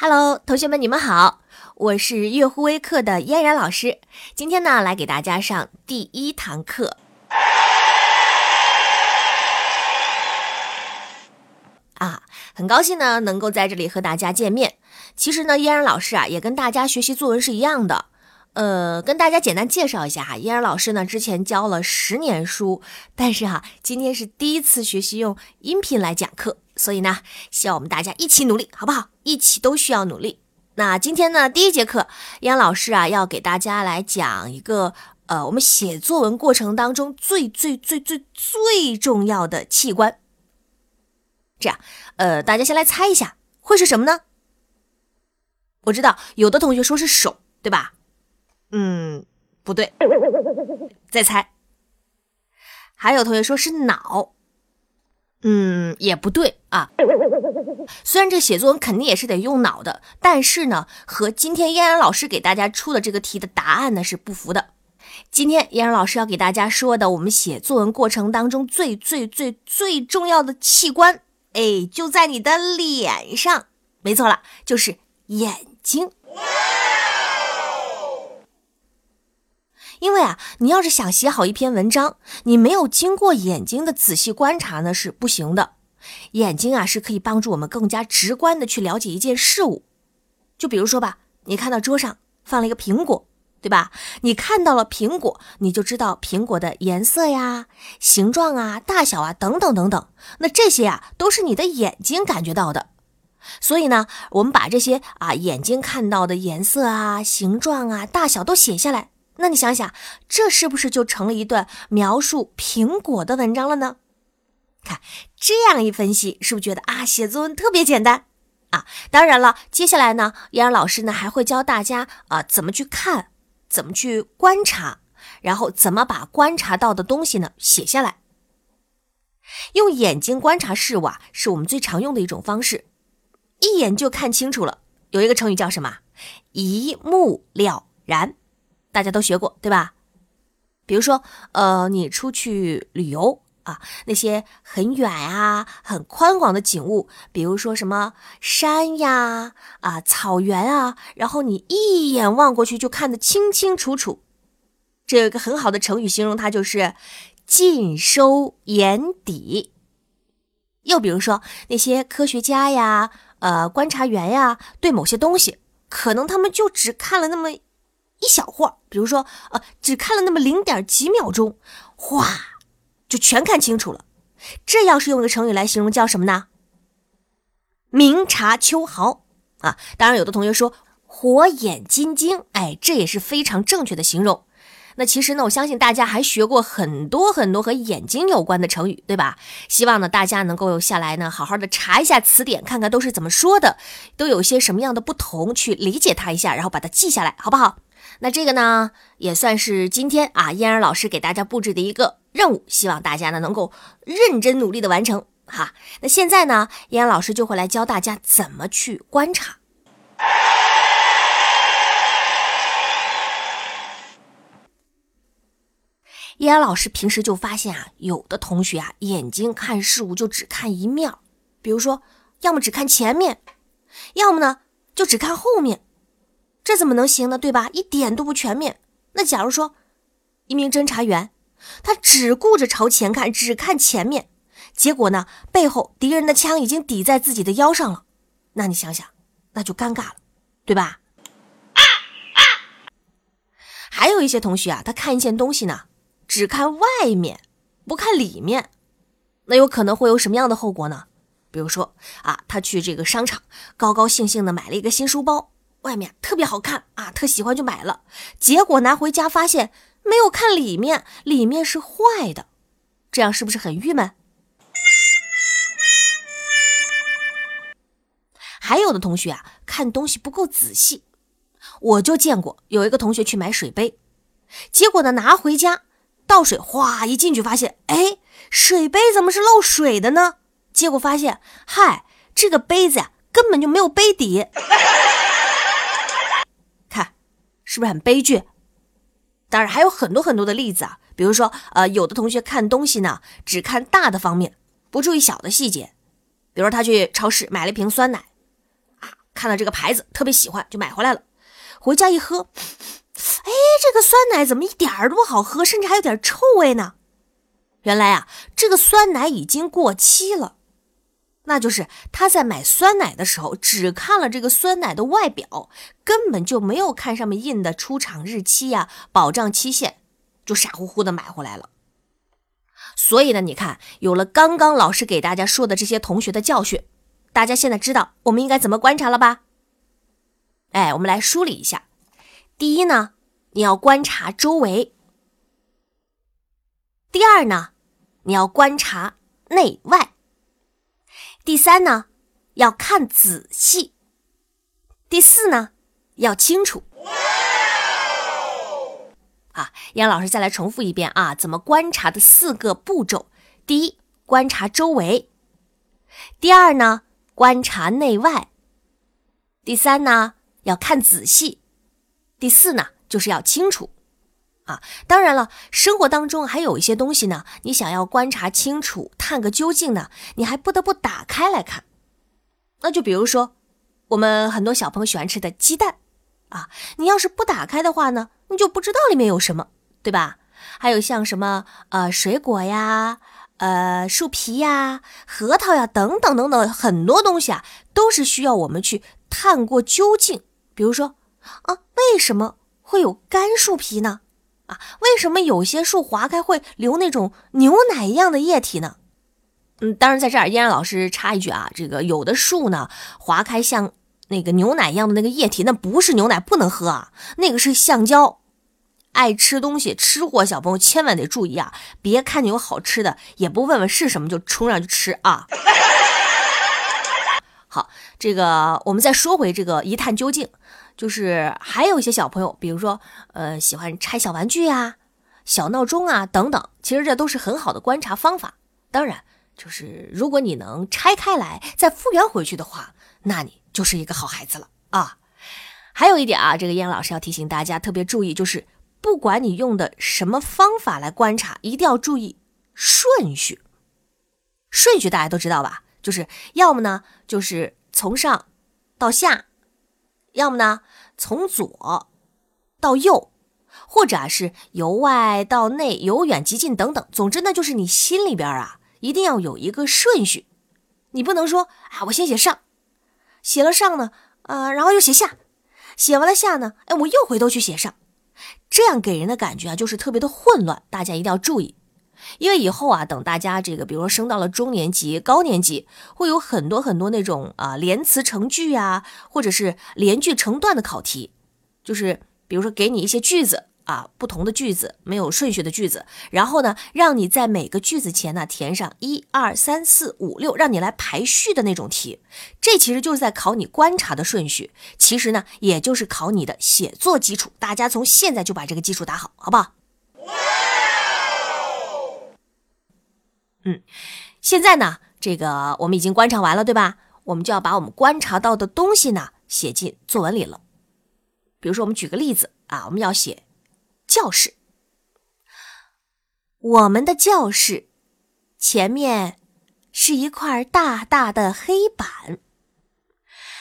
Hello，同学们，你们好，我是月乎微课的嫣然老师。今天呢，来给大家上第一堂课。啊，很高兴呢，能够在这里和大家见面。其实呢，嫣然老师啊，也跟大家学习作文是一样的。呃，跟大家简单介绍一下哈，嫣然老师呢，之前教了十年书，但是哈，今天是第一次学习用音频来讲课。所以呢，希望我们大家一起努力，好不好？一起都需要努力。那今天呢，第一节课，杨老师啊，要给大家来讲一个，呃，我们写作文过程当中最最最最最重要的器官。这样，呃，大家先来猜一下，会是什么呢？我知道有的同学说是手，对吧？嗯，不对，再猜。还有同学说是脑。嗯，也不对啊。虽然这写作文肯定也是得用脑的，但是呢，和今天嫣然老师给大家出的这个题的答案呢是不符的。今天嫣然老师要给大家说的，我们写作文过程当中最最最最重要的器官，哎，就在你的脸上。没错了，就是眼睛。因为啊，你要是想写好一篇文章，你没有经过眼睛的仔细观察呢，是不行的。眼睛啊，是可以帮助我们更加直观的去了解一件事物。就比如说吧，你看到桌上放了一个苹果，对吧？你看到了苹果，你就知道苹果的颜色呀、形状啊、大小啊等等等等。那这些啊，都是你的眼睛感觉到的。所以呢，我们把这些啊眼睛看到的颜色啊、形状啊、大小都写下来。那你想想，这是不是就成了一段描述苹果的文章了呢？看这样一分析，是不是觉得啊，写作文特别简单啊？当然了，接下来呢，嫣然老师呢还会教大家啊，怎么去看，怎么去观察，然后怎么把观察到的东西呢写下来。用眼睛观察事物啊，是我们最常用的一种方式，一眼就看清楚了。有一个成语叫什么？一目了然。大家都学过对吧？比如说，呃，你出去旅游啊，那些很远啊、很宽广的景物，比如说什么山呀、啊草原啊，然后你一眼望过去就看得清清楚楚。这有一个很好的成语形容它，就是尽收眼底。又比如说那些科学家呀、呃观察员呀，对某些东西，可能他们就只看了那么。一小会儿，比如说，呃，只看了那么零点几秒钟，哗，就全看清楚了。这要是用一个成语来形容，叫什么呢？明察秋毫啊！当然，有的同学说火眼金睛，哎，这也是非常正确的形容。那其实呢，我相信大家还学过很多很多和眼睛有关的成语，对吧？希望呢，大家能够下来呢，好好的查一下词典，看看都是怎么说的，都有些什么样的不同，去理解它一下，然后把它记下来，好不好？那这个呢，也算是今天啊，嫣儿老师给大家布置的一个任务，希望大家呢能够认真努力的完成哈。那现在呢，嫣儿老师就会来教大家怎么去观察。嫣然老师平时就发现啊，有的同学啊，眼睛看事物就只看一面，比如说，要么只看前面，要么呢就只看后面。这怎么能行呢？对吧？一点都不全面。那假如说，一名侦查员，他只顾着朝前看，只看前面，结果呢，背后敌人的枪已经抵在自己的腰上了，那你想想，那就尴尬了，对吧？啊啊还有一些同学啊，他看一件东西呢，只看外面，不看里面，那有可能会有什么样的后果呢？比如说啊，他去这个商场，高高兴兴的买了一个新书包。外面特别好看啊，特喜欢就买了，结果拿回家发现没有看里面，里面是坏的，这样是不是很郁闷？还有的同学啊，看东西不够仔细，我就见过有一个同学去买水杯，结果呢拿回家倒水，哗一进去发现，哎，水杯怎么是漏水的呢？结果发现，嗨，这个杯子呀根本就没有杯底。看是不是很悲剧？当然还有很多很多的例子啊，比如说，呃，有的同学看东西呢，只看大的方面，不注意小的细节。比如他去超市买了一瓶酸奶，啊，看到这个牌子特别喜欢，就买回来了。回家一喝，哎，这个酸奶怎么一点儿都不好喝，甚至还有点臭味呢？原来啊，这个酸奶已经过期了。那就是他在买酸奶的时候，只看了这个酸奶的外表，根本就没有看上面印的出厂日期呀、保障期限，就傻乎乎的买回来了。所以呢，你看，有了刚刚老师给大家说的这些同学的教训，大家现在知道我们应该怎么观察了吧？哎，我们来梳理一下。第一呢，你要观察周围；第二呢，你要观察内外；第三呢，要看仔细；第四呢，要清楚。啊，杨老师再来重复一遍啊，怎么观察的四个步骤：第一，观察周围；第二呢，观察内外；第三呢，要看仔细；第四呢，就是要清楚。啊，当然了，生活当中还有一些东西呢，你想要观察清楚、探个究竟呢，你还不得不打开来看。那就比如说，我们很多小朋友喜欢吃的鸡蛋。啊，你要是不打开的话呢，你就不知道里面有什么，对吧？还有像什么呃水果呀、呃树皮呀、核桃呀等等等等很多东西啊，都是需要我们去探过究竟。比如说啊，为什么会有干树皮呢？啊，为什么有些树划开会流那种牛奶一样的液体呢？嗯，当然在这儿，依然老师插一句啊，这个有的树呢划开像。那个牛奶一样的那个液体，那不是牛奶，不能喝啊！那个是橡胶。爱吃东西、吃货小朋友千万得注意啊！别看见有好吃的，也不问问是什么就冲上去吃啊！好，这个我们再说回这个一探究竟，就是还有一些小朋友，比如说呃喜欢拆小玩具呀、小闹钟啊等等，其实这都是很好的观察方法。当然，就是如果你能拆开来再复原回去的话，那你。就是一个好孩子了啊！还有一点啊，这个燕老师要提醒大家特别注意，就是不管你用的什么方法来观察，一定要注意顺序。顺序大家都知道吧？就是要么呢，就是从上到下；要么呢，从左到右，或者是由外到内、由远及近等等。总之呢，就是你心里边啊，一定要有一个顺序。你不能说啊，我先写上。写了上呢，呃，然后又写下，写完了下呢，哎，我又回头去写上，这样给人的感觉啊，就是特别的混乱。大家一定要注意，因为以后啊，等大家这个，比如说升到了中年级、高年级，会有很多很多那种啊连词成句啊，或者是连句成段的考题，就是比如说给你一些句子。啊，不同的句子没有顺序的句子，然后呢，让你在每个句子前呢填上一二三四五六，让你来排序的那种题。这其实就是在考你观察的顺序，其实呢，也就是考你的写作基础。大家从现在就把这个基础打好，好不好？嗯，现在呢，这个我们已经观察完了，对吧？我们就要把我们观察到的东西呢写进作文里了。比如说，我们举个例子啊，我们要写。教室，我们的教室前面是一块大大的黑板，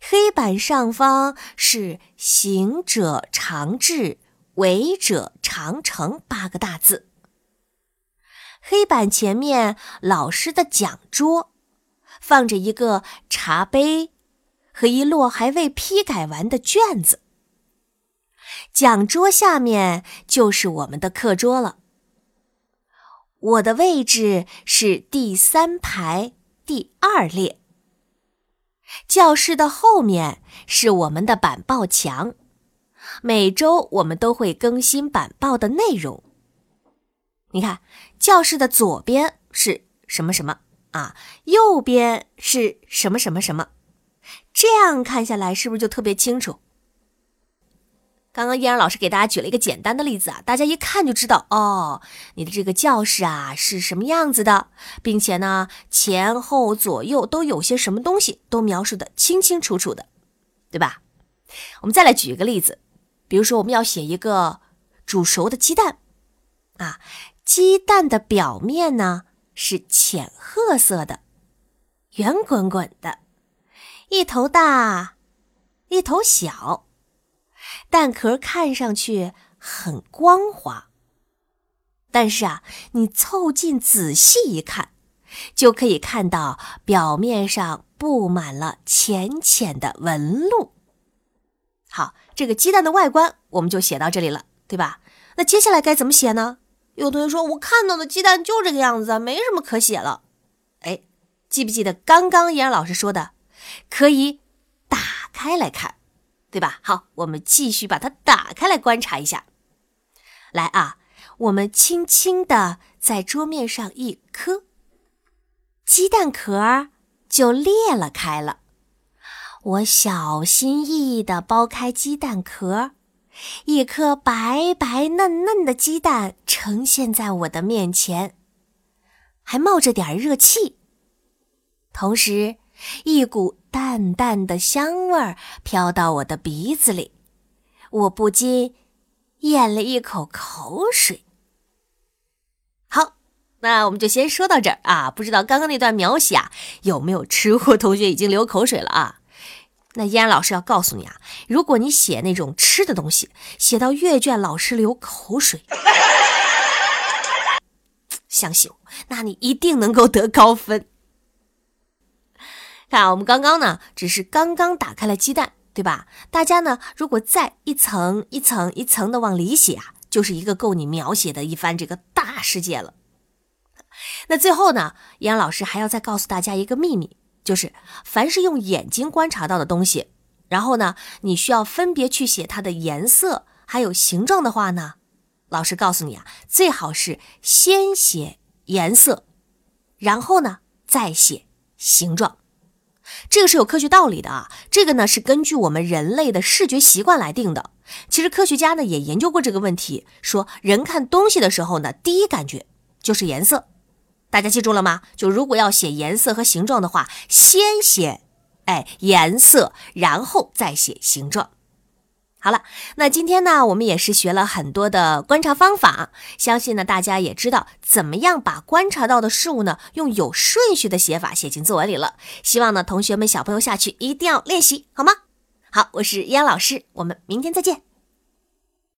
黑板上方是“行者常至，为者常成”八个大字。黑板前面，老师的讲桌放着一个茶杯和一摞还未批改完的卷子。讲桌下面就是我们的课桌了。我的位置是第三排第二列。教室的后面是我们的板报墙，每周我们都会更新板报的内容。你看，教室的左边是什么什么啊？右边是什么什么什么？这样看下来，是不是就特别清楚？刚刚依然老师给大家举了一个简单的例子啊，大家一看就知道哦，你的这个教室啊是什么样子的，并且呢前后左右都有些什么东西，都描述的清清楚楚的，对吧？我们再来举一个例子，比如说我们要写一个煮熟的鸡蛋啊，鸡蛋的表面呢是浅褐色的，圆滚滚的，一头大，一头小，蛋壳看上去很光滑。但是啊，你凑近仔细一看，就可以看到表面上布满了浅浅的纹路。好，这个鸡蛋的外观我们就写到这里了，对吧？那接下来该怎么写呢？有同学说，我看到的鸡蛋就这个样子，没什么可写了。哎，记不记得刚刚依然老师说的，可以打开来看，对吧？好，我们继续把它打开来观察一下。来啊，我们轻轻的在桌面上一磕，鸡蛋壳就裂了开了。我小心翼翼的剥开鸡蛋壳，一颗白白嫩嫩的鸡蛋呈现在我的面前，还冒着点热气。同时，一股淡淡的香味儿飘到我的鼻子里，我不禁咽了一口口水。好，那我们就先说到这儿啊！不知道刚刚那段描写啊，有没有吃货同学已经流口水了啊？那依然老师要告诉你啊，如果你写那种吃的东西，写到阅卷老师流口水，相信我，那你一定能够得高分。看，我们刚刚呢，只是刚刚打开了鸡蛋，对吧？大家呢，如果再一层一层一层的往里写啊，就是一个够你描写的一番这个大世界了。那最后呢，依然老师还要再告诉大家一个秘密。就是，凡是用眼睛观察到的东西，然后呢，你需要分别去写它的颜色还有形状的话呢，老师告诉你啊，最好是先写颜色，然后呢再写形状。这个是有科学道理的啊，这个呢是根据我们人类的视觉习惯来定的。其实科学家呢也研究过这个问题，说人看东西的时候呢，第一感觉就是颜色。大家记住了吗？就如果要写颜色和形状的话，先写哎颜色，然后再写形状。好了，那今天呢，我们也是学了很多的观察方法，相信呢大家也知道怎么样把观察到的事物呢，用有顺序的写法写进作文里了。希望呢同学们小朋友下去一定要练习，好吗？好，我是依安老师，我们明天再见。